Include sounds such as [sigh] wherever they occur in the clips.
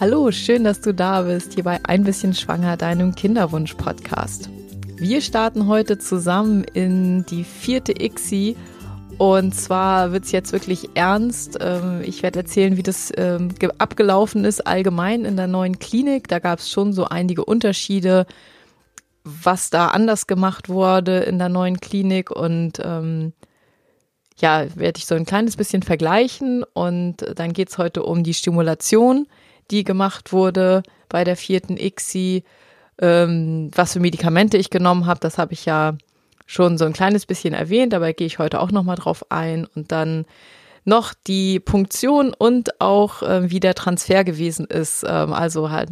Hallo, schön, dass du da bist, hier bei Ein bisschen schwanger, deinem Kinderwunsch-Podcast. Wir starten heute zusammen in die vierte ICSI und zwar wird es jetzt wirklich ernst. Ähm, ich werde erzählen, wie das ähm, abgelaufen ist allgemein in der neuen Klinik. Da gab es schon so einige Unterschiede, was da anders gemacht wurde in der neuen Klinik und ähm, ja, werde ich so ein kleines bisschen vergleichen und dann geht es heute um die Stimulation die gemacht wurde bei der vierten ICSI. Ähm, was für Medikamente ich genommen habe, das habe ich ja schon so ein kleines bisschen erwähnt, dabei gehe ich heute auch nochmal drauf ein und dann noch die Punktion und auch äh, wie der Transfer gewesen ist. Ähm, also halt,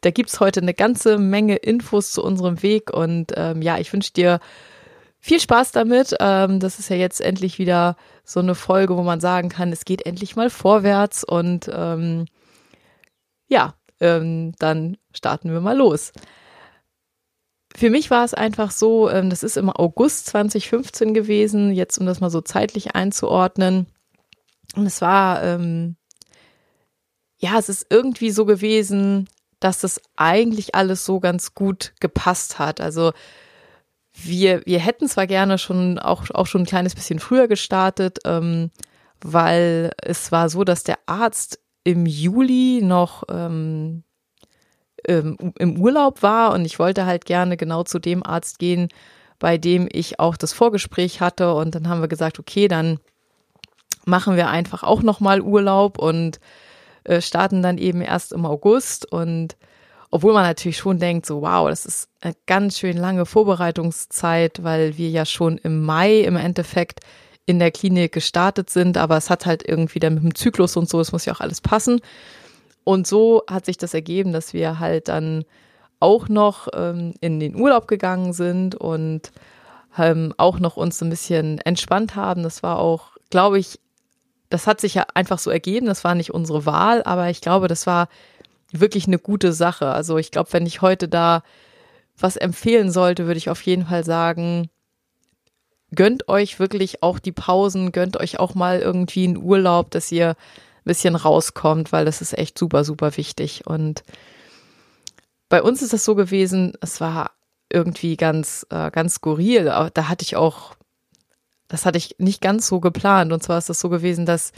da gibt's heute eine ganze Menge Infos zu unserem Weg und ähm, ja, ich wünsche dir viel Spaß damit. Ähm, das ist ja jetzt endlich wieder so eine Folge, wo man sagen kann, es geht endlich mal vorwärts und ähm, ja, ähm, dann starten wir mal los. Für mich war es einfach so, ähm, das ist im August 2015 gewesen, jetzt um das mal so zeitlich einzuordnen. Und es war, ähm, ja, es ist irgendwie so gewesen, dass das eigentlich alles so ganz gut gepasst hat. Also wir, wir hätten zwar gerne schon auch, auch schon ein kleines bisschen früher gestartet, ähm, weil es war so, dass der Arzt im Juli noch ähm, ähm, im Urlaub war und ich wollte halt gerne genau zu dem Arzt gehen, bei dem ich auch das Vorgespräch hatte. Und dann haben wir gesagt, okay, dann machen wir einfach auch noch mal Urlaub und äh, starten dann eben erst im August. Und obwohl man natürlich schon denkt, so wow, das ist eine ganz schön lange Vorbereitungszeit, weil wir ja schon im Mai im Endeffekt in der Klinik gestartet sind, aber es hat halt irgendwie dann mit dem Zyklus und so, es muss ja auch alles passen. Und so hat sich das ergeben, dass wir halt dann auch noch ähm, in den Urlaub gegangen sind und ähm, auch noch uns ein bisschen entspannt haben. Das war auch, glaube ich, das hat sich ja einfach so ergeben. Das war nicht unsere Wahl, aber ich glaube, das war wirklich eine gute Sache. Also ich glaube, wenn ich heute da was empfehlen sollte, würde ich auf jeden Fall sagen, gönnt euch wirklich auch die Pausen, gönnt euch auch mal irgendwie einen Urlaub, dass ihr ein bisschen rauskommt, weil das ist echt super, super wichtig. Und bei uns ist das so gewesen, es war irgendwie ganz, äh, ganz skurril. Da hatte ich auch, das hatte ich nicht ganz so geplant. Und zwar ist das so gewesen, dass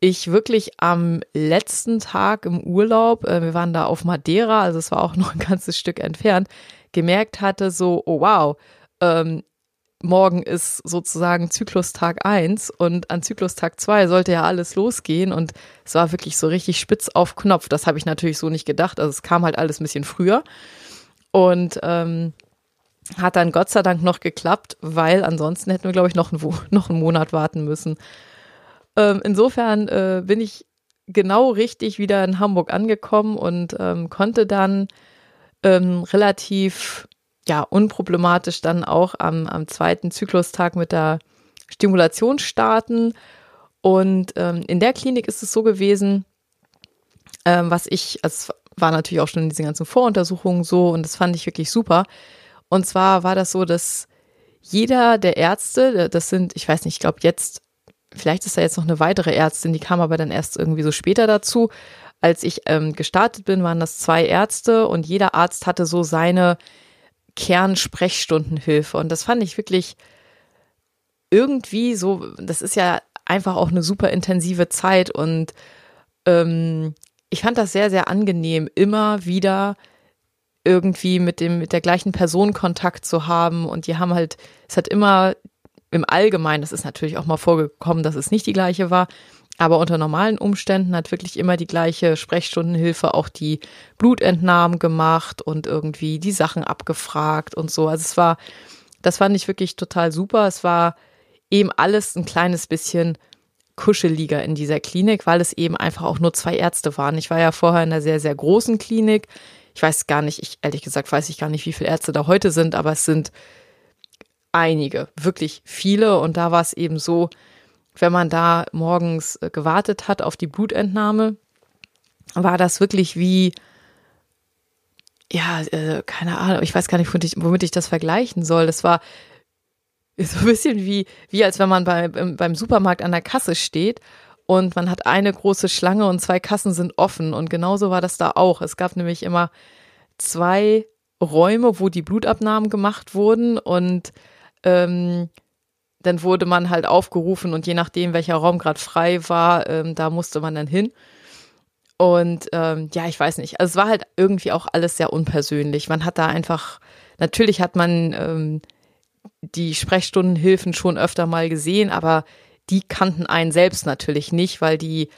ich wirklich am letzten Tag im Urlaub, äh, wir waren da auf Madeira, also es war auch noch ein [laughs] ganzes Stück entfernt, gemerkt hatte, so, oh wow, ähm, morgen ist sozusagen Zyklustag eins und an Zyklustag zwei sollte ja alles losgehen und es war wirklich so richtig spitz auf Knopf. Das habe ich natürlich so nicht gedacht. Also es kam halt alles ein bisschen früher und ähm, hat dann Gott sei Dank noch geklappt, weil ansonsten hätten wir, glaube ich, noch, einen, noch einen Monat warten müssen. Ähm, insofern äh, bin ich genau richtig wieder in Hamburg angekommen und ähm, konnte dann ähm, relativ ja, unproblematisch dann auch am, am zweiten Zyklustag mit der Stimulation starten. Und ähm, in der Klinik ist es so gewesen, ähm, was ich, es war natürlich auch schon in diesen ganzen Voruntersuchungen so und das fand ich wirklich super. Und zwar war das so, dass jeder der Ärzte, das sind, ich weiß nicht, ich glaube jetzt, vielleicht ist da jetzt noch eine weitere Ärztin, die kam aber dann erst irgendwie so später dazu. Als ich ähm, gestartet bin, waren das zwei Ärzte und jeder Arzt hatte so seine Kernsprechstundenhilfe. Und das fand ich wirklich irgendwie so, das ist ja einfach auch eine super intensive Zeit und ähm, ich fand das sehr, sehr angenehm, immer wieder irgendwie mit dem, mit der gleichen Person Kontakt zu haben. Und die haben halt, es hat immer im Allgemeinen, das ist natürlich auch mal vorgekommen, dass es nicht die gleiche war, aber unter normalen Umständen hat wirklich immer die gleiche Sprechstundenhilfe auch die Blutentnahmen gemacht und irgendwie die Sachen abgefragt und so. Also es war, das fand ich wirklich total super. Es war eben alles ein kleines bisschen kuscheliger in dieser Klinik, weil es eben einfach auch nur zwei Ärzte waren. Ich war ja vorher in einer sehr, sehr großen Klinik. Ich weiß gar nicht, ich ehrlich gesagt weiß ich gar nicht, wie viele Ärzte da heute sind, aber es sind einige, wirklich viele. Und da war es eben so, wenn man da morgens äh, gewartet hat auf die Blutentnahme, war das wirklich wie, ja, äh, keine Ahnung, ich weiß gar nicht, womit ich, womit ich das vergleichen soll. Das war [laughs] so ein bisschen wie, wie als wenn man bei, beim Supermarkt an der Kasse steht und man hat eine große Schlange und zwei Kassen sind offen und genauso war das da auch. Es gab nämlich immer zwei Räume, wo die Blutabnahmen gemacht wurden und ähm, dann wurde man halt aufgerufen und je nachdem, welcher Raum gerade frei war, ähm, da musste man dann hin. Und ähm, ja, ich weiß nicht. Also es war halt irgendwie auch alles sehr unpersönlich. Man hat da einfach, natürlich hat man ähm, die Sprechstundenhilfen schon öfter mal gesehen, aber die kannten einen selbst natürlich nicht, weil die,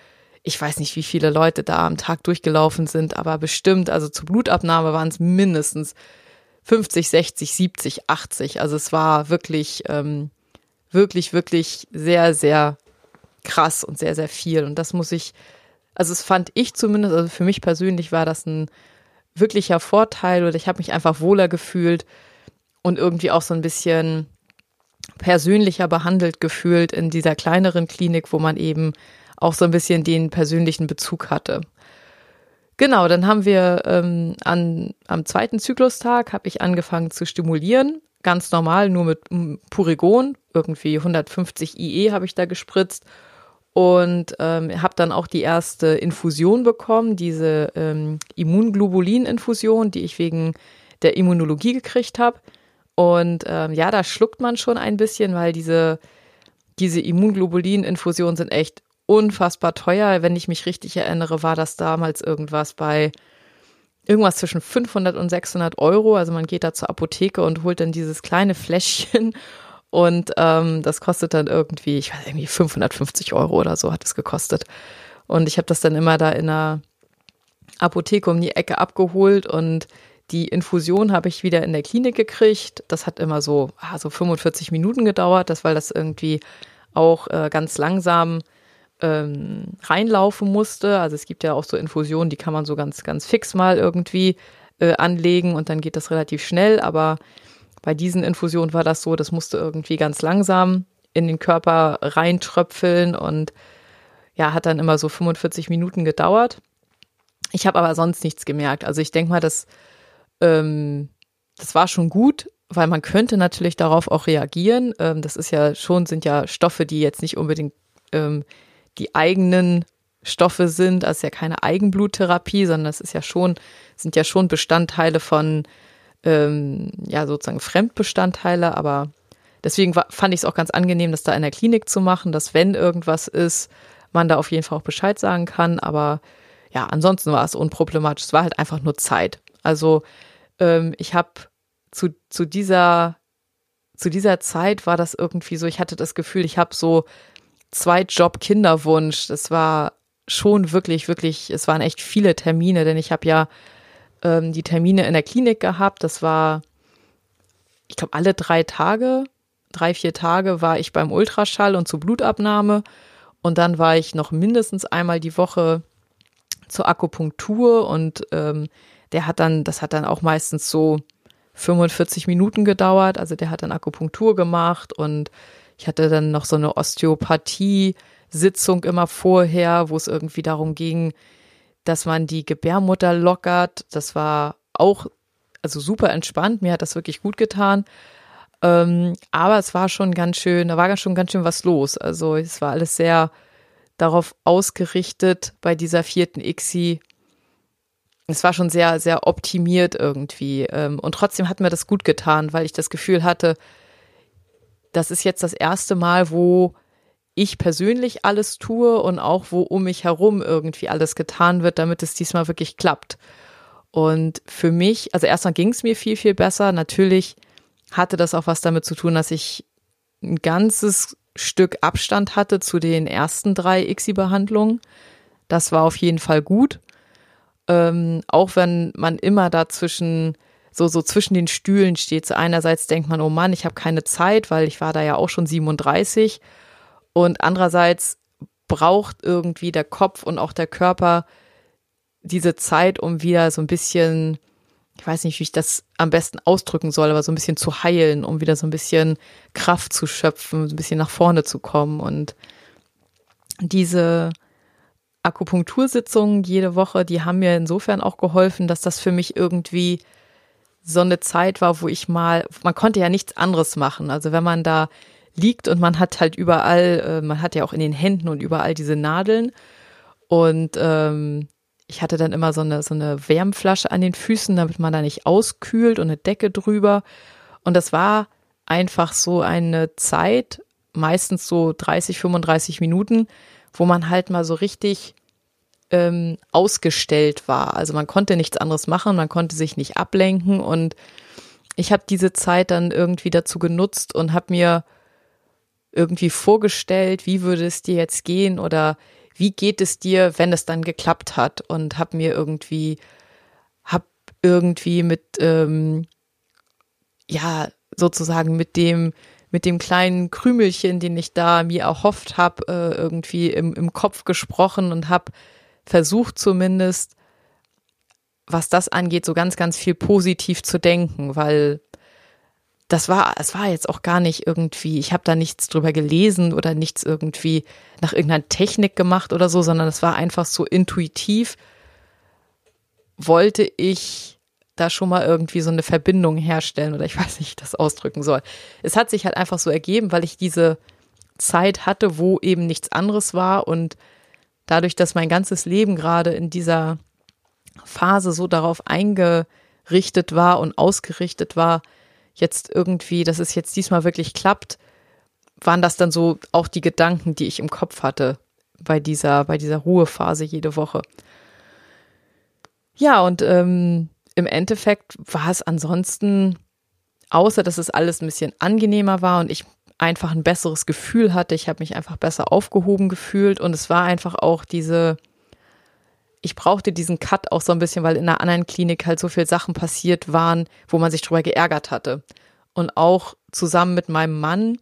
ich weiß nicht, wie viele Leute da am Tag durchgelaufen sind, aber bestimmt, also zur Blutabnahme waren es mindestens 50, 60, 70, 80. Also es war wirklich, ähm, wirklich, wirklich sehr, sehr krass und sehr, sehr viel. Und das muss ich also es fand ich zumindest, also für mich persönlich war das ein wirklicher Vorteil oder ich habe mich einfach wohler gefühlt und irgendwie auch so ein bisschen persönlicher behandelt gefühlt in dieser kleineren Klinik, wo man eben auch so ein bisschen den persönlichen Bezug hatte. Genau, dann haben wir ähm, an, am zweiten Zyklustag habe ich angefangen zu stimulieren, ganz normal, nur mit Purigon, irgendwie 150 IE habe ich da gespritzt und ähm, habe dann auch die erste Infusion bekommen, diese ähm, Immunglobulin-Infusion, die ich wegen der Immunologie gekriegt habe. Und ähm, ja, da schluckt man schon ein bisschen, weil diese, diese Immunglobulin-Infusionen sind echt unfassbar teuer. Wenn ich mich richtig erinnere, war das damals irgendwas bei irgendwas zwischen 500 und 600 Euro. Also man geht da zur Apotheke und holt dann dieses kleine Fläschchen und ähm, das kostet dann irgendwie, ich weiß irgendwie 550 Euro oder so hat es gekostet. Und ich habe das dann immer da in einer Apotheke um die Ecke abgeholt und die Infusion habe ich wieder in der Klinik gekriegt. Das hat immer so, ah, so 45 Minuten gedauert, das weil das irgendwie auch äh, ganz langsam ähm, reinlaufen musste. Also es gibt ja auch so Infusionen, die kann man so ganz, ganz fix mal irgendwie äh, anlegen und dann geht das relativ schnell, aber bei diesen Infusionen war das so, das musste irgendwie ganz langsam in den Körper reintröpfeln und ja, hat dann immer so 45 Minuten gedauert. Ich habe aber sonst nichts gemerkt. Also ich denke mal, das, ähm, das war schon gut, weil man könnte natürlich darauf auch reagieren. Ähm, das ist ja schon, sind ja Stoffe, die jetzt nicht unbedingt ähm, die eigenen Stoffe sind. Ist ja keine Eigenbluttherapie, sondern das ist ja schon, sind ja schon Bestandteile von ähm, ja sozusagen Fremdbestandteile, aber deswegen fand ich es auch ganz angenehm, das da in der Klinik zu machen, dass wenn irgendwas ist, man da auf jeden Fall auch Bescheid sagen kann. Aber ja, ansonsten war es unproblematisch. Es war halt einfach nur Zeit. Also ähm, ich habe zu, zu dieser zu dieser Zeit war das irgendwie so, ich hatte das Gefühl, ich habe so Zweitjob Kinderwunsch. Das war schon wirklich, wirklich, es waren echt viele Termine, denn ich habe ja ähm, die Termine in der Klinik gehabt. Das war, ich glaube, alle drei Tage, drei, vier Tage war ich beim Ultraschall und zur Blutabnahme. Und dann war ich noch mindestens einmal die Woche zur Akupunktur und ähm, der hat dann, das hat dann auch meistens so 45 Minuten gedauert. Also der hat dann Akupunktur gemacht und ich hatte dann noch so eine Osteopathie-Sitzung immer vorher, wo es irgendwie darum ging, dass man die Gebärmutter lockert. Das war auch also super entspannt. Mir hat das wirklich gut getan. Ähm, aber es war schon ganz schön, da war schon ganz schön was los. Also es war alles sehr darauf ausgerichtet bei dieser vierten ICSI. Es war schon sehr, sehr optimiert irgendwie. Ähm, und trotzdem hat mir das gut getan, weil ich das Gefühl hatte, das ist jetzt das erste Mal, wo ich persönlich alles tue und auch wo um mich herum irgendwie alles getan wird, damit es diesmal wirklich klappt. Und für mich, also erstmal ging es mir viel, viel besser. Natürlich hatte das auch was damit zu tun, dass ich ein ganzes Stück Abstand hatte zu den ersten drei ICSI-Behandlungen. Das war auf jeden Fall gut. Ähm, auch wenn man immer dazwischen so, so zwischen den Stühlen steht. So einerseits denkt man, oh Mann, ich habe keine Zeit, weil ich war da ja auch schon 37 und andererseits braucht irgendwie der Kopf und auch der Körper diese Zeit, um wieder so ein bisschen, ich weiß nicht, wie ich das am besten ausdrücken soll, aber so ein bisschen zu heilen, um wieder so ein bisschen Kraft zu schöpfen, so ein bisschen nach vorne zu kommen. Und diese Akupunktursitzungen jede Woche, die haben mir insofern auch geholfen, dass das für mich irgendwie so eine Zeit war, wo ich mal, man konnte ja nichts anderes machen. Also wenn man da liegt und man hat halt überall, äh, man hat ja auch in den Händen und überall diese Nadeln. Und ähm, ich hatte dann immer so eine, so eine Wärmflasche an den Füßen, damit man da nicht auskühlt und eine Decke drüber. Und das war einfach so eine Zeit, meistens so 30, 35 Minuten, wo man halt mal so richtig ähm, ausgestellt war. Also man konnte nichts anderes machen, man konnte sich nicht ablenken und ich habe diese Zeit dann irgendwie dazu genutzt und habe mir irgendwie vorgestellt, wie würde es dir jetzt gehen oder wie geht es dir, wenn es dann geklappt hat und habe mir irgendwie, habe irgendwie mit, ähm, ja, sozusagen mit dem, mit dem kleinen Krümelchen, den ich da mir erhofft habe, äh, irgendwie im, im Kopf gesprochen und habe versucht zumindest, was das angeht, so ganz, ganz viel positiv zu denken, weil das war, es war jetzt auch gar nicht irgendwie, ich habe da nichts drüber gelesen oder nichts irgendwie nach irgendeiner Technik gemacht oder so, sondern es war einfach so intuitiv, wollte ich da schon mal irgendwie so eine Verbindung herstellen oder ich weiß nicht, wie ich das ausdrücken soll. Es hat sich halt einfach so ergeben, weil ich diese Zeit hatte, wo eben nichts anderes war und dadurch, dass mein ganzes Leben gerade in dieser Phase so darauf eingerichtet war und ausgerichtet war, jetzt irgendwie, dass es jetzt diesmal wirklich klappt, waren das dann so auch die Gedanken, die ich im Kopf hatte bei dieser, bei dieser Ruhephase jede Woche. Ja, und ähm, im Endeffekt war es ansonsten, außer dass es alles ein bisschen angenehmer war und ich einfach ein besseres Gefühl hatte, ich habe mich einfach besser aufgehoben gefühlt. Und es war einfach auch diese, ich brauchte diesen Cut auch so ein bisschen, weil in einer anderen Klinik halt so viele Sachen passiert waren, wo man sich drüber geärgert hatte. Und auch zusammen mit meinem Mann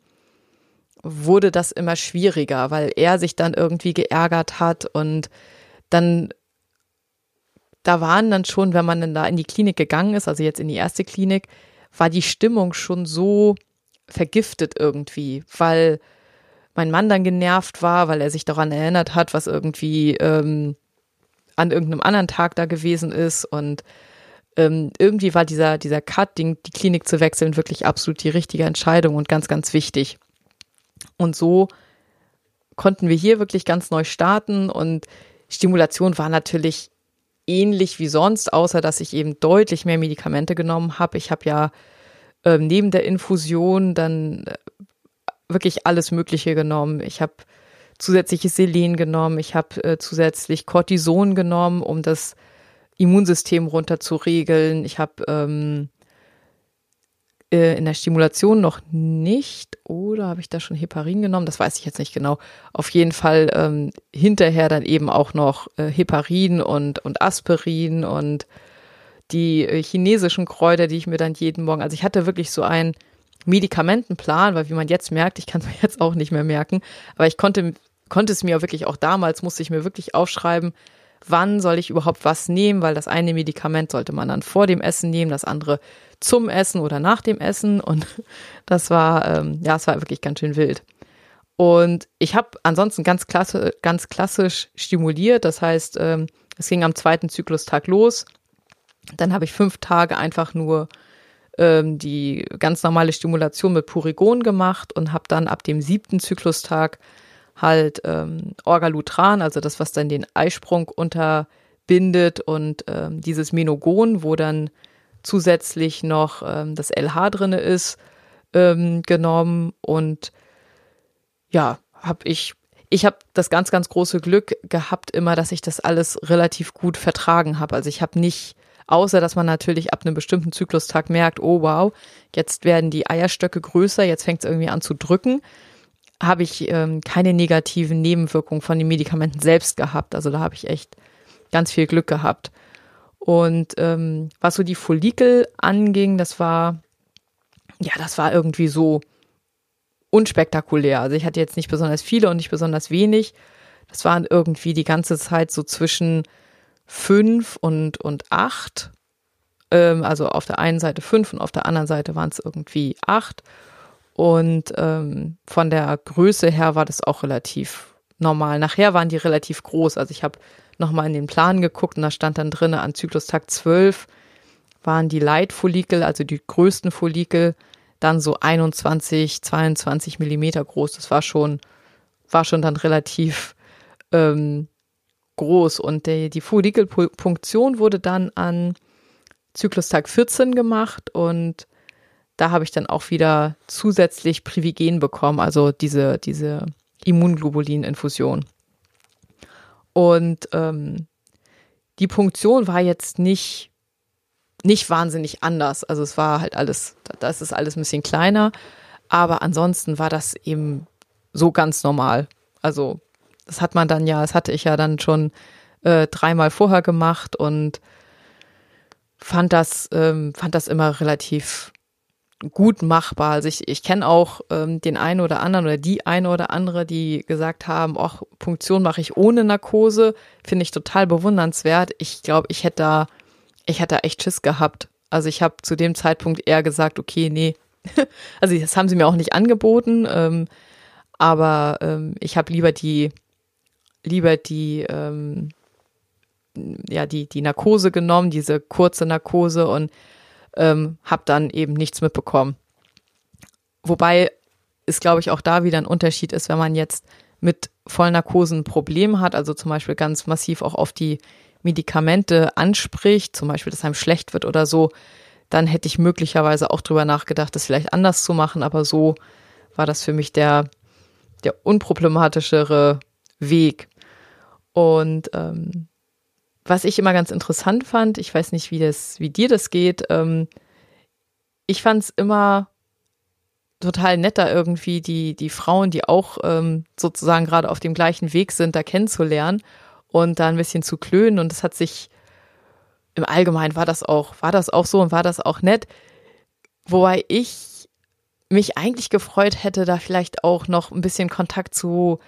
wurde das immer schwieriger, weil er sich dann irgendwie geärgert hat. Und dann da waren dann schon, wenn man dann da in die Klinik gegangen ist, also jetzt in die erste Klinik, war die Stimmung schon so vergiftet irgendwie, weil mein Mann dann genervt war, weil er sich daran erinnert hat, was irgendwie ähm, an irgendeinem anderen Tag da gewesen ist und ähm, irgendwie war dieser, dieser Cut, die, die Klinik zu wechseln, wirklich absolut die richtige Entscheidung und ganz, ganz wichtig. Und so konnten wir hier wirklich ganz neu starten und Stimulation war natürlich ähnlich wie sonst, außer dass ich eben deutlich mehr Medikamente genommen habe. Ich habe ja ähm, neben der Infusion dann äh, wirklich alles Mögliche genommen. Ich habe zusätzliches Selen genommen, ich habe äh, zusätzlich Cortison genommen, um das Immunsystem runter zu regeln. Ich habe ähm, äh, in der Stimulation noch nicht, oder habe ich da schon Heparin genommen? Das weiß ich jetzt nicht genau. Auf jeden Fall ähm, hinterher dann eben auch noch äh, Heparin und, und Aspirin und die äh, chinesischen Kräuter, die ich mir dann jeden Morgen, also ich hatte wirklich so einen Medikamentenplan, weil wie man jetzt merkt, ich kann es [laughs] mir jetzt auch nicht mehr merken, aber ich konnte konnte es mir wirklich auch damals, musste ich mir wirklich aufschreiben, wann soll ich überhaupt was nehmen, weil das eine Medikament sollte man dann vor dem Essen nehmen, das andere zum Essen oder nach dem Essen. Und [laughs] das war, ähm, ja, es war wirklich ganz schön wild. Und ich habe ansonsten ganz, klasse, ganz klassisch stimuliert. Das heißt, ähm, es ging am zweiten Zyklustag los. Dann habe ich fünf Tage einfach nur ähm, die ganz normale Stimulation mit Purigon gemacht und habe dann ab dem siebten Zyklustag halt ähm, Orgalutran, also das, was dann den Eisprung unterbindet und ähm, dieses Menogon, wo dann zusätzlich noch ähm, das LH drinne ist, ähm, genommen und ja, habe ich ich habe das ganz ganz große Glück gehabt immer, dass ich das alles relativ gut vertragen habe. Also ich habe nicht außer dass man natürlich ab einem bestimmten Zyklustag merkt, oh wow, jetzt werden die Eierstöcke größer, jetzt fängt es irgendwie an zu drücken habe ich ähm, keine negativen Nebenwirkungen von den Medikamenten selbst gehabt. Also da habe ich echt ganz viel Glück gehabt. Und ähm, was so die Follikel anging, das war, ja, das war irgendwie so unspektakulär. Also ich hatte jetzt nicht besonders viele und nicht besonders wenig. Das waren irgendwie die ganze Zeit so zwischen fünf und, und acht. Ähm, also auf der einen Seite fünf und auf der anderen Seite waren es irgendwie acht. Und ähm, von der Größe her war das auch relativ normal. Nachher waren die relativ groß. Also ich habe nochmal in den Plan geguckt und da stand dann drin, an Zyklustag 12 waren die Leitfollikel, also die größten Follikel, dann so 21, 22 Millimeter groß. Das war schon, war schon dann relativ ähm, groß. Und die, die Follikelpunktion wurde dann an Zyklustag 14 gemacht und da habe ich dann auch wieder zusätzlich Privigen bekommen, also diese, diese Immunglobulin-Infusion. Und ähm, die Punktion war jetzt nicht, nicht wahnsinnig anders. Also es war halt alles, das ist alles ein bisschen kleiner, aber ansonsten war das eben so ganz normal. Also das hat man dann ja, das hatte ich ja dann schon äh, dreimal vorher gemacht und fand das, ähm, fand das immer relativ gut machbar. Also ich, ich kenne auch ähm, den einen oder anderen oder die eine oder andere, die gesagt haben, ach, Punktion mache ich ohne Narkose, finde ich total bewundernswert. Ich glaube, ich hätte da, ich hätte da echt Schiss gehabt. Also ich habe zu dem Zeitpunkt eher gesagt, okay, nee. [laughs] also das haben sie mir auch nicht angeboten, ähm, aber ähm, ich habe lieber die, lieber die, ähm, ja, die, die Narkose genommen, diese kurze Narkose und ähm, habe dann eben nichts mitbekommen. Wobei es, glaube ich, auch da wieder ein Unterschied ist, wenn man jetzt mit Vollnarkosen ein Problem hat, also zum Beispiel ganz massiv auch auf die Medikamente anspricht, zum Beispiel, dass einem schlecht wird oder so, dann hätte ich möglicherweise auch drüber nachgedacht, das vielleicht anders zu machen, aber so war das für mich der, der unproblematischere Weg. Und ähm, was ich immer ganz interessant fand, ich weiß nicht, wie das, wie dir das geht, ähm, ich fand es immer total netter irgendwie die, die Frauen, die auch ähm, sozusagen gerade auf dem gleichen Weg sind, da kennenzulernen und da ein bisschen zu klönen. Und es hat sich im Allgemeinen war das auch, war das auch so und war das auch nett. Wobei ich mich eigentlich gefreut hätte, da vielleicht auch noch ein bisschen Kontakt zu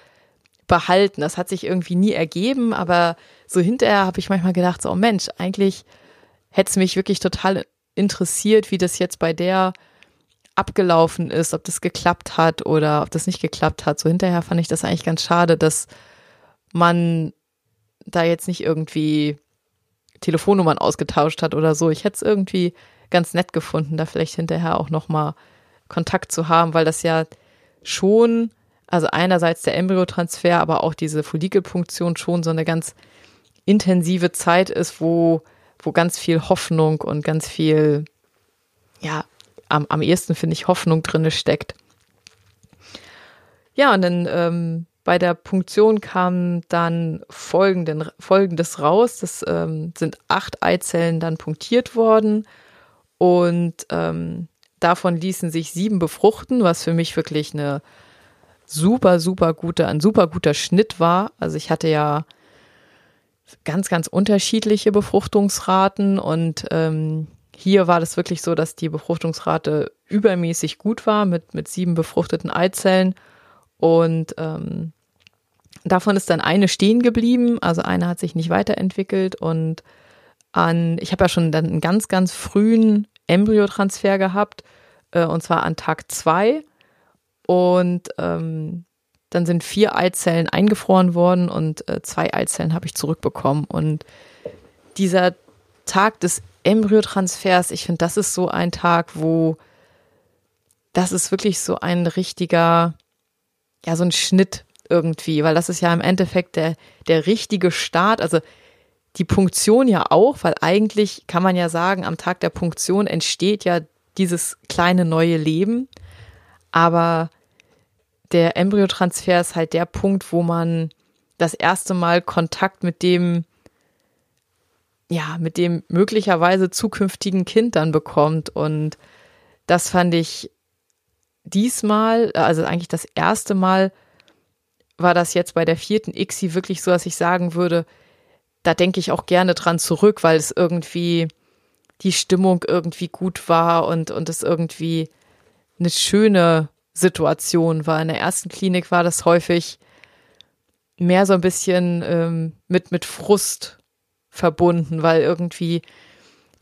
behalten. Das hat sich irgendwie nie ergeben, aber so hinterher habe ich manchmal gedacht, so oh Mensch, eigentlich hätte es mich wirklich total interessiert, wie das jetzt bei der abgelaufen ist, ob das geklappt hat oder ob das nicht geklappt hat. So hinterher fand ich das eigentlich ganz schade, dass man da jetzt nicht irgendwie Telefonnummern ausgetauscht hat oder so. Ich hätte es irgendwie ganz nett gefunden, da vielleicht hinterher auch nochmal Kontakt zu haben, weil das ja schon also einerseits der Embryotransfer, aber auch diese Follikelpunktion schon so eine ganz intensive Zeit ist, wo, wo ganz viel Hoffnung und ganz viel, ja, am, am ehesten finde ich Hoffnung drinne steckt. Ja, und dann ähm, bei der Punktion kam dann folgenden, folgendes raus. Das ähm, sind acht Eizellen dann punktiert worden und ähm, davon ließen sich sieben befruchten, was für mich wirklich eine super, super guter, ein super guter Schnitt war. Also ich hatte ja ganz, ganz unterschiedliche Befruchtungsraten und ähm, hier war das wirklich so, dass die Befruchtungsrate übermäßig gut war mit, mit sieben befruchteten Eizellen und ähm, davon ist dann eine stehen geblieben, also eine hat sich nicht weiterentwickelt und an, ich habe ja schon dann einen ganz, ganz frühen Embryotransfer gehabt äh, und zwar an Tag zwei und ähm, dann sind vier Eizellen eingefroren worden und äh, zwei Eizellen habe ich zurückbekommen. Und dieser Tag des Embryotransfers, ich finde, das ist so ein Tag, wo das ist wirklich so ein richtiger, ja, so ein Schnitt irgendwie, weil das ist ja im Endeffekt der, der richtige Start. Also die Punktion ja auch, weil eigentlich kann man ja sagen, am Tag der Punktion entsteht ja dieses kleine neue Leben. Aber der Embryotransfer ist halt der Punkt, wo man das erste Mal Kontakt mit dem, ja, mit dem möglicherweise zukünftigen Kind dann bekommt. Und das fand ich diesmal, also eigentlich das erste Mal, war das jetzt bei der vierten ICSI wirklich so, dass ich sagen würde, da denke ich auch gerne dran zurück, weil es irgendwie die Stimmung irgendwie gut war und, und es irgendwie eine schöne Situation war. In der ersten Klinik war das häufig mehr so ein bisschen ähm, mit, mit Frust verbunden, weil irgendwie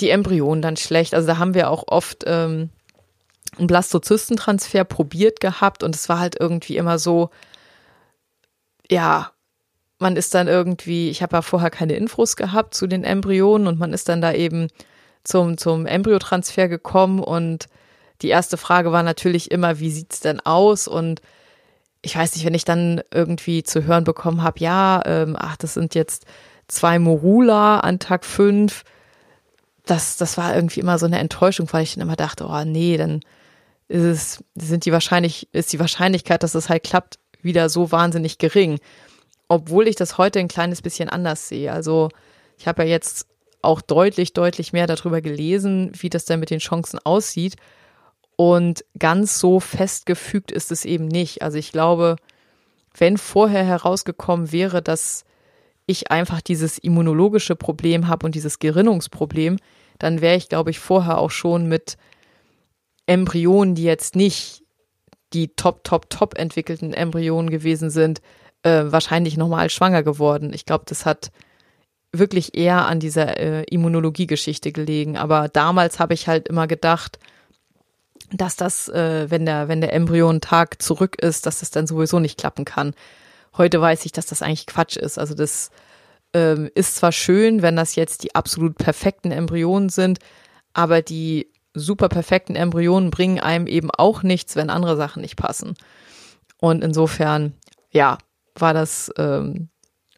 die Embryonen dann schlecht. Also da haben wir auch oft ähm, einen Blastozystentransfer probiert gehabt und es war halt irgendwie immer so, ja, man ist dann irgendwie, ich habe ja vorher keine Infos gehabt zu den Embryonen und man ist dann da eben zum, zum Embryotransfer gekommen und die erste Frage war natürlich immer, wie sieht's denn aus? Und ich weiß nicht, wenn ich dann irgendwie zu hören bekommen habe, ja, ähm, ach, das sind jetzt zwei Morula an Tag fünf. Das, das war irgendwie immer so eine Enttäuschung, weil ich dann immer dachte, oh nee, dann ist es, sind die wahrscheinlich, ist die Wahrscheinlichkeit, dass es halt klappt, wieder so wahnsinnig gering. Obwohl ich das heute ein kleines bisschen anders sehe. Also ich habe ja jetzt auch deutlich, deutlich mehr darüber gelesen, wie das denn mit den Chancen aussieht. Und ganz so festgefügt ist es eben nicht. Also ich glaube, wenn vorher herausgekommen wäre, dass ich einfach dieses immunologische Problem habe und dieses Gerinnungsproblem, dann wäre ich, glaube ich, vorher auch schon mit Embryonen, die jetzt nicht die top, top, top entwickelten Embryonen gewesen sind, äh, wahrscheinlich nochmal schwanger geworden. Ich glaube, das hat wirklich eher an dieser äh, Immunologie-Geschichte gelegen. Aber damals habe ich halt immer gedacht, dass das, äh, wenn der, wenn der Embryonentag zurück ist, dass das dann sowieso nicht klappen kann. Heute weiß ich, dass das eigentlich Quatsch ist. Also das ähm, ist zwar schön, wenn das jetzt die absolut perfekten Embryonen sind, aber die super perfekten Embryonen bringen einem eben auch nichts, wenn andere Sachen nicht passen. Und insofern, ja, war das, ähm,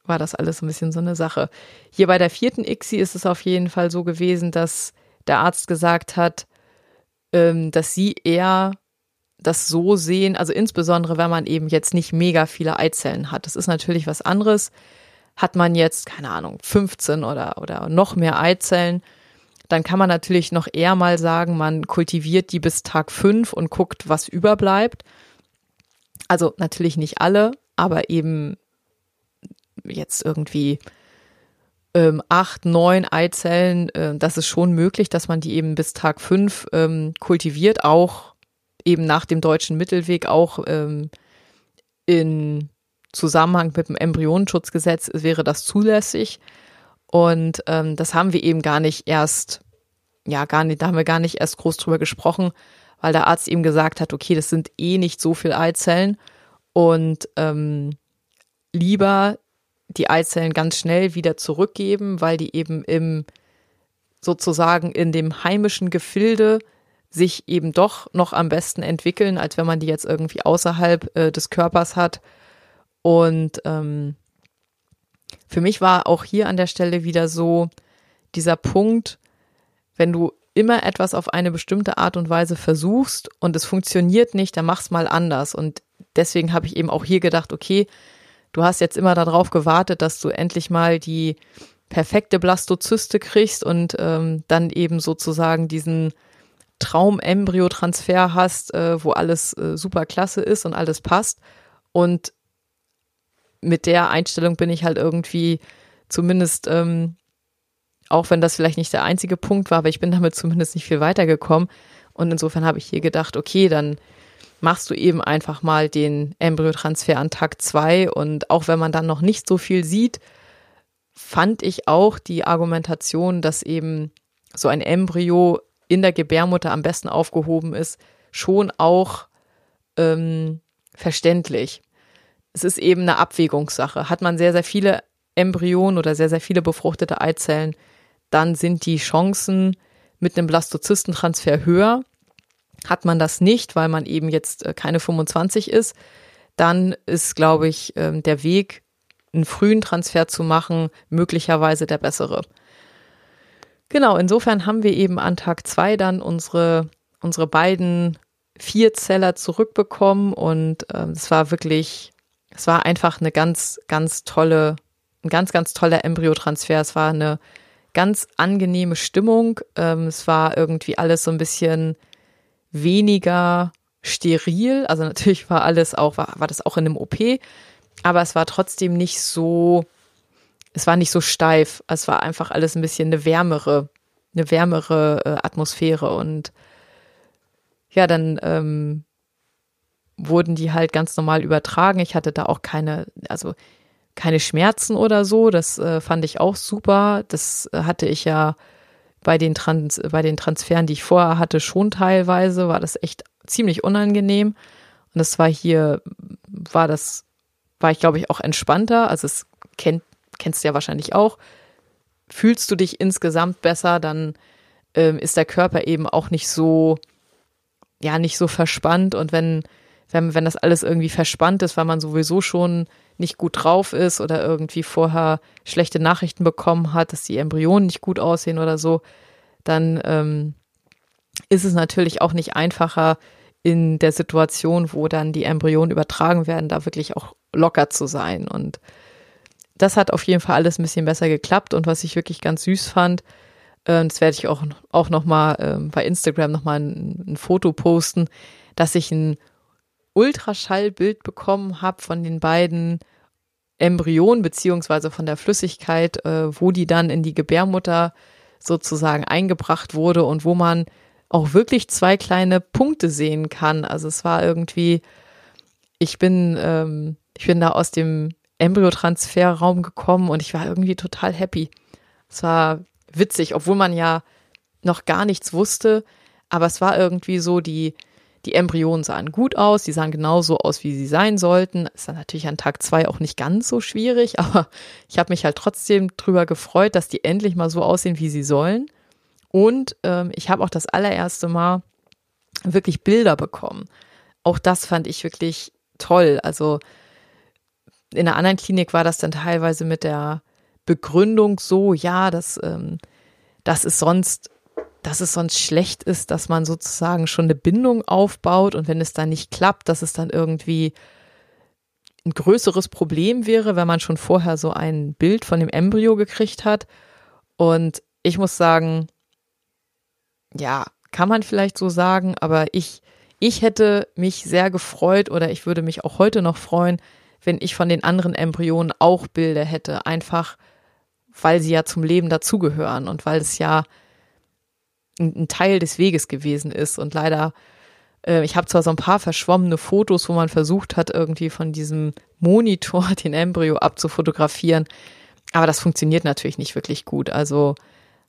war das alles ein bisschen so eine Sache. Hier bei der vierten ICSI ist es auf jeden Fall so gewesen, dass der Arzt gesagt hat, ähm, dass sie eher das so sehen, also insbesondere wenn man eben jetzt nicht mega viele Eizellen hat. Das ist natürlich was anderes. Hat man jetzt, keine Ahnung, 15 oder, oder noch mehr Eizellen, dann kann man natürlich noch eher mal sagen, man kultiviert die bis Tag 5 und guckt, was überbleibt. Also natürlich nicht alle, aber eben jetzt irgendwie ähm, acht, neun Eizellen, äh, das ist schon möglich, dass man die eben bis Tag fünf ähm, kultiviert, auch eben nach dem deutschen Mittelweg, auch ähm, in Zusammenhang mit dem Embryonenschutzgesetz wäre das zulässig. Und ähm, das haben wir eben gar nicht erst, ja, gar nicht, da haben wir gar nicht erst groß drüber gesprochen, weil der Arzt eben gesagt hat, okay, das sind eh nicht so viel Eizellen und ähm, lieber die Eizellen ganz schnell wieder zurückgeben, weil die eben im sozusagen in dem heimischen Gefilde sich eben doch noch am besten entwickeln, als wenn man die jetzt irgendwie außerhalb äh, des Körpers hat. Und ähm, für mich war auch hier an der Stelle wieder so dieser Punkt, wenn du immer etwas auf eine bestimmte Art und Weise versuchst und es funktioniert nicht, dann mach's mal anders. Und deswegen habe ich eben auch hier gedacht, okay, du hast jetzt immer darauf gewartet, dass du endlich mal die perfekte Blastozyste kriegst und ähm, dann eben sozusagen diesen Traum-Embryo-Transfer hast, äh, wo alles äh, super klasse ist und alles passt. Und mit der Einstellung bin ich halt irgendwie zumindest, ähm, auch wenn das vielleicht nicht der einzige Punkt war, aber ich bin damit zumindest nicht viel weitergekommen. Und insofern habe ich hier gedacht, okay, dann machst du eben einfach mal den Embryotransfer an Tag zwei und auch wenn man dann noch nicht so viel sieht, fand ich auch die Argumentation, dass eben so ein Embryo in der Gebärmutter am besten aufgehoben ist, schon auch ähm, verständlich. Es ist eben eine Abwägungssache. Hat man sehr, sehr viele Embryonen oder sehr, sehr viele befruchtete Eizellen, dann sind die Chancen mit einem Blastozystentransfer höher. Hat man das nicht, weil man eben jetzt äh, keine 25 ist, dann ist, glaube ich, ähm, der Weg, einen frühen Transfer zu machen, möglicherweise der bessere. Genau, insofern haben wir eben an Tag zwei dann unsere, unsere beiden Vierzeller zurückbekommen und ähm, es war wirklich, es war einfach eine ganz, ganz tolle, ein ganz, ganz toller Embryotransfer. Es war eine ganz angenehme Stimmung. Ähm, es war irgendwie alles so ein bisschen weniger steril. Also natürlich war alles auch, war, war das auch in einem OP, aber es war trotzdem nicht so, es war nicht so steif. Es war einfach alles ein bisschen eine wärmere, eine wärmere äh, Atmosphäre und ja, dann ähm, wurden die halt ganz normal übertragen. Ich hatte da auch keine, also keine Schmerzen oder so. Das äh, fand ich auch super. Das äh, hatte ich ja bei den, Trans bei den Transferen, die ich vorher hatte, schon teilweise, war das echt ziemlich unangenehm. Und das war hier, war das, war ich glaube ich auch entspannter. Also es kennt, kennst du ja wahrscheinlich auch. Fühlst du dich insgesamt besser, dann ähm, ist der Körper eben auch nicht so, ja nicht so verspannt und wenn, wenn, wenn das alles irgendwie verspannt ist, weil man sowieso schon nicht gut drauf ist oder irgendwie vorher schlechte Nachrichten bekommen hat, dass die Embryonen nicht gut aussehen oder so, dann ähm, ist es natürlich auch nicht einfacher, in der Situation, wo dann die Embryonen übertragen werden, da wirklich auch locker zu sein. Und das hat auf jeden Fall alles ein bisschen besser geklappt. Und was ich wirklich ganz süß fand, äh, das werde ich auch, auch nochmal äh, bei Instagram nochmal ein, ein Foto posten, dass ich ein Ultraschallbild bekommen habe von den beiden Embryonen beziehungsweise von der Flüssigkeit, äh, wo die dann in die Gebärmutter sozusagen eingebracht wurde und wo man auch wirklich zwei kleine Punkte sehen kann. Also es war irgendwie, ich bin, ähm, ich bin da aus dem Embryotransferraum gekommen und ich war irgendwie total happy. Es war witzig, obwohl man ja noch gar nichts wusste, aber es war irgendwie so, die, die Embryonen sahen gut aus, die sahen genauso aus, wie sie sein sollten. Ist dann natürlich an Tag zwei auch nicht ganz so schwierig, [laughs] aber ich habe mich halt trotzdem drüber gefreut, dass die endlich mal so aussehen, wie sie sollen. Und ähm, ich habe auch das allererste Mal wirklich Bilder bekommen. Auch das fand ich wirklich toll. Also in einer anderen Klinik war das dann teilweise mit der Begründung so, ja, dass, ähm, dass es sonst, dass es sonst schlecht ist, dass man sozusagen schon eine Bindung aufbaut und wenn es dann nicht klappt, dass es dann irgendwie ein größeres Problem wäre, wenn man schon vorher so ein Bild von dem Embryo gekriegt hat. Und ich muss sagen, ja, kann man vielleicht so sagen, aber ich, ich hätte mich sehr gefreut oder ich würde mich auch heute noch freuen, wenn ich von den anderen Embryonen auch Bilder hätte, einfach weil sie ja zum Leben dazugehören und weil es ja ein, Teil des Weges gewesen ist. Und leider, äh, ich habe zwar so ein paar verschwommene Fotos, wo man versucht hat, irgendwie von diesem Monitor [laughs] den Embryo abzufotografieren, aber das funktioniert natürlich nicht wirklich gut. Also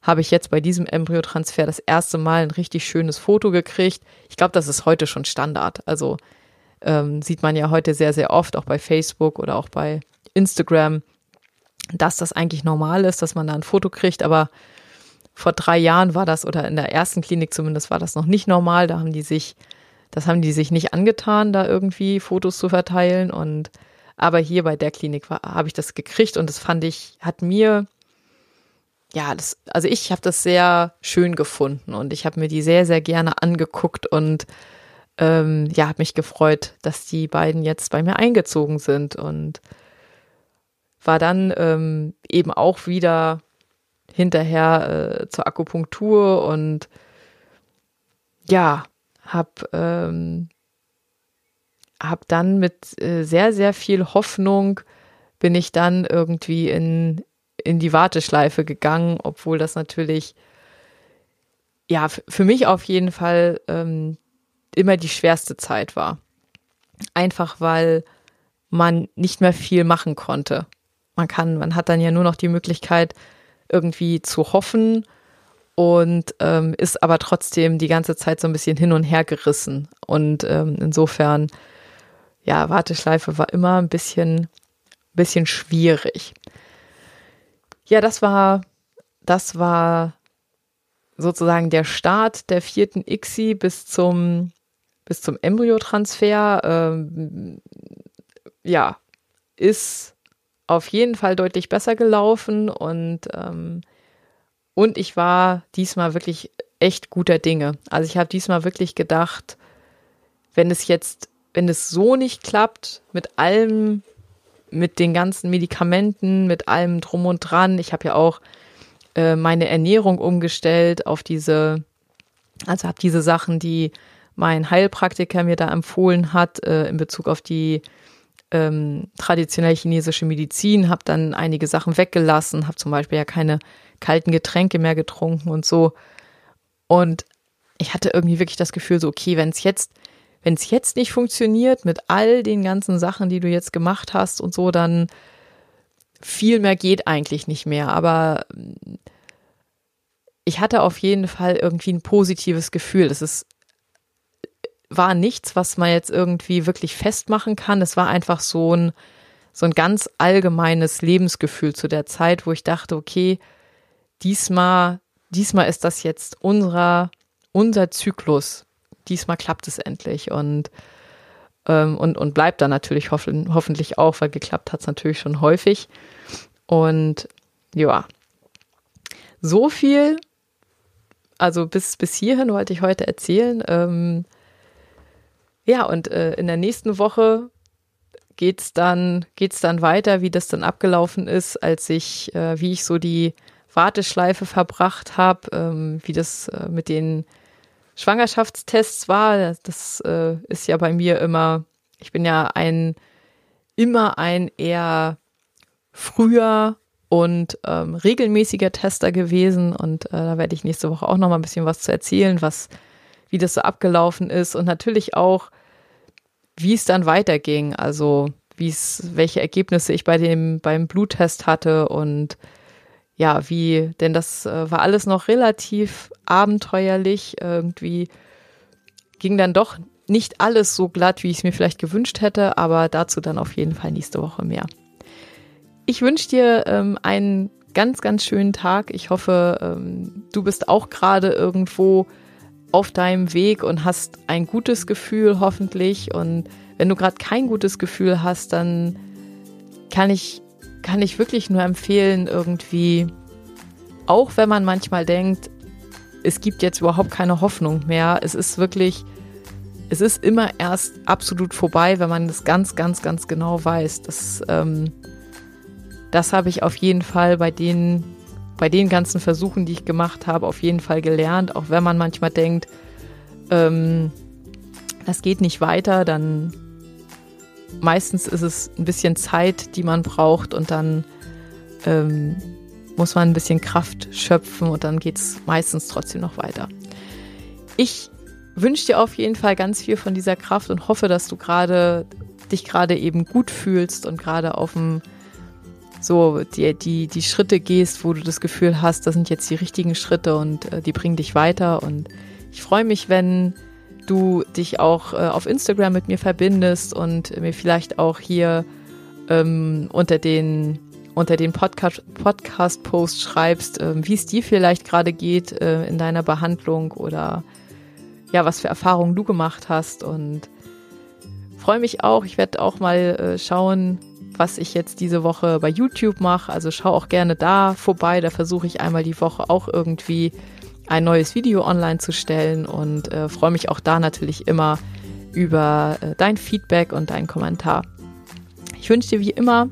habe ich jetzt bei diesem Embryotransfer das erste Mal ein richtig schönes Foto gekriegt. Ich glaube, das ist heute schon Standard. Also ähm, sieht man ja heute sehr, sehr oft, auch bei Facebook oder auch bei Instagram, dass das eigentlich normal ist, dass man da ein Foto kriegt. Aber vor drei Jahren war das, oder in der ersten Klinik zumindest war das noch nicht normal. Da haben die sich, das haben die sich nicht angetan, da irgendwie Fotos zu verteilen. Und aber hier bei der Klinik habe ich das gekriegt und das fand ich, hat mir ja, das, also ich habe das sehr schön gefunden und ich habe mir die sehr, sehr gerne angeguckt und ähm, ja, habe mich gefreut, dass die beiden jetzt bei mir eingezogen sind und war dann ähm, eben auch wieder hinterher äh, zur Akupunktur und ja, hab ähm, hab dann mit äh, sehr sehr viel Hoffnung bin ich dann irgendwie in in die Warteschleife gegangen, obwohl das natürlich ja für mich auf jeden Fall ähm, immer die schwerste Zeit war. Einfach weil man nicht mehr viel machen konnte. Man kann, man hat dann ja nur noch die Möglichkeit, irgendwie zu hoffen und ähm, ist aber trotzdem die ganze Zeit so ein bisschen hin und her gerissen. Und ähm, insofern, ja, Warteschleife war immer ein bisschen, bisschen schwierig. Ja, das war, das war sozusagen der Start der vierten ICSI bis zum, bis zum Embryotransfer. Ähm, ja, ist auf jeden Fall deutlich besser gelaufen und, ähm, und ich war diesmal wirklich echt guter Dinge. Also ich habe diesmal wirklich gedacht, wenn es jetzt, wenn es so nicht klappt, mit allem, mit den ganzen Medikamenten, mit allem drum und dran. Ich habe ja auch äh, meine Ernährung umgestellt auf diese, also habe diese Sachen, die mein Heilpraktiker mir da empfohlen hat äh, in Bezug auf die ähm, traditionell chinesische Medizin, habe dann einige Sachen weggelassen, habe zum Beispiel ja keine kalten Getränke mehr getrunken und so. Und ich hatte irgendwie wirklich das Gefühl, so, okay, wenn es jetzt wenn es jetzt nicht funktioniert mit all den ganzen Sachen, die du jetzt gemacht hast und so, dann viel mehr geht eigentlich nicht mehr. Aber mm, ich hatte auf jeden Fall irgendwie ein positives Gefühl. Es ist, war nichts, was man jetzt irgendwie wirklich festmachen kann. Es war einfach so ein, so ein ganz allgemeines Lebensgefühl zu der Zeit, wo ich dachte, okay, diesmal, diesmal ist das jetzt unserer, unser Zyklus diesmal klappt es endlich und ähm, und, und bleibt dann natürlich hoffen, hoffentlich auch, weil geklappt hat es natürlich schon häufig. Und ja, so viel, also bis, bis hierhin wollte ich heute erzählen. Ähm, ja, und äh, in der nächsten Woche geht's dann, geht's dann weiter, wie das dann abgelaufen ist, als ich, äh, wie ich so die Warteschleife verbracht habe, ähm, wie das äh, mit den Schwangerschaftstests war. Das äh, ist ja bei mir immer, ich bin ja ein, immer ein eher früher und ähm, regelmäßiger Tester gewesen und äh, da werde ich nächste Woche auch noch mal ein bisschen was zu erzählen, was, wie das so abgelaufen ist und natürlich auch, wie es dann weiterging, also wie es, welche Ergebnisse ich bei dem, beim Bluttest hatte und ja, wie, denn das äh, war alles noch relativ abenteuerlich. Irgendwie ging dann doch nicht alles so glatt, wie ich es mir vielleicht gewünscht hätte, aber dazu dann auf jeden Fall nächste Woche mehr. Ich wünsche dir ähm, einen ganz, ganz schönen Tag. Ich hoffe, ähm, du bist auch gerade irgendwo auf deinem Weg und hast ein gutes Gefühl, hoffentlich. Und wenn du gerade kein gutes Gefühl hast, dann kann ich kann ich wirklich nur empfehlen, irgendwie, auch wenn man manchmal denkt, es gibt jetzt überhaupt keine Hoffnung mehr, es ist wirklich, es ist immer erst absolut vorbei, wenn man das ganz, ganz, ganz genau weiß. Das, ähm, das habe ich auf jeden Fall bei den, bei den ganzen Versuchen, die ich gemacht habe, auf jeden Fall gelernt. Auch wenn man manchmal denkt, ähm, das geht nicht weiter, dann meistens ist es ein bisschen Zeit, die man braucht und dann ähm, muss man ein bisschen Kraft schöpfen und dann geht es meistens trotzdem noch weiter. Ich wünsche dir auf jeden Fall ganz viel von dieser Kraft und hoffe, dass du gerade dich gerade eben gut fühlst und gerade auf dem so die, die, die Schritte gehst, wo du das Gefühl hast, das sind jetzt die richtigen Schritte und äh, die bringen dich weiter. Und ich freue mich, wenn du dich auch äh, auf Instagram mit mir verbindest und mir vielleicht auch hier ähm, unter den unter den Podcast-Post schreibst, äh, wie es dir vielleicht gerade geht äh, in deiner Behandlung oder ja, was für Erfahrungen du gemacht hast und freue mich auch. Ich werde auch mal äh, schauen, was ich jetzt diese Woche bei YouTube mache. Also schau auch gerne da vorbei. Da versuche ich einmal die Woche auch irgendwie ein neues Video online zu stellen und äh, freue mich auch da natürlich immer über äh, dein Feedback und deinen Kommentar. Ich wünsche dir wie immer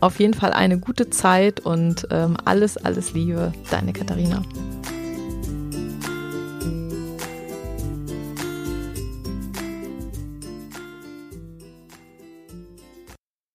auf jeden Fall eine gute Zeit und ähm, alles, alles Liebe, deine Katharina.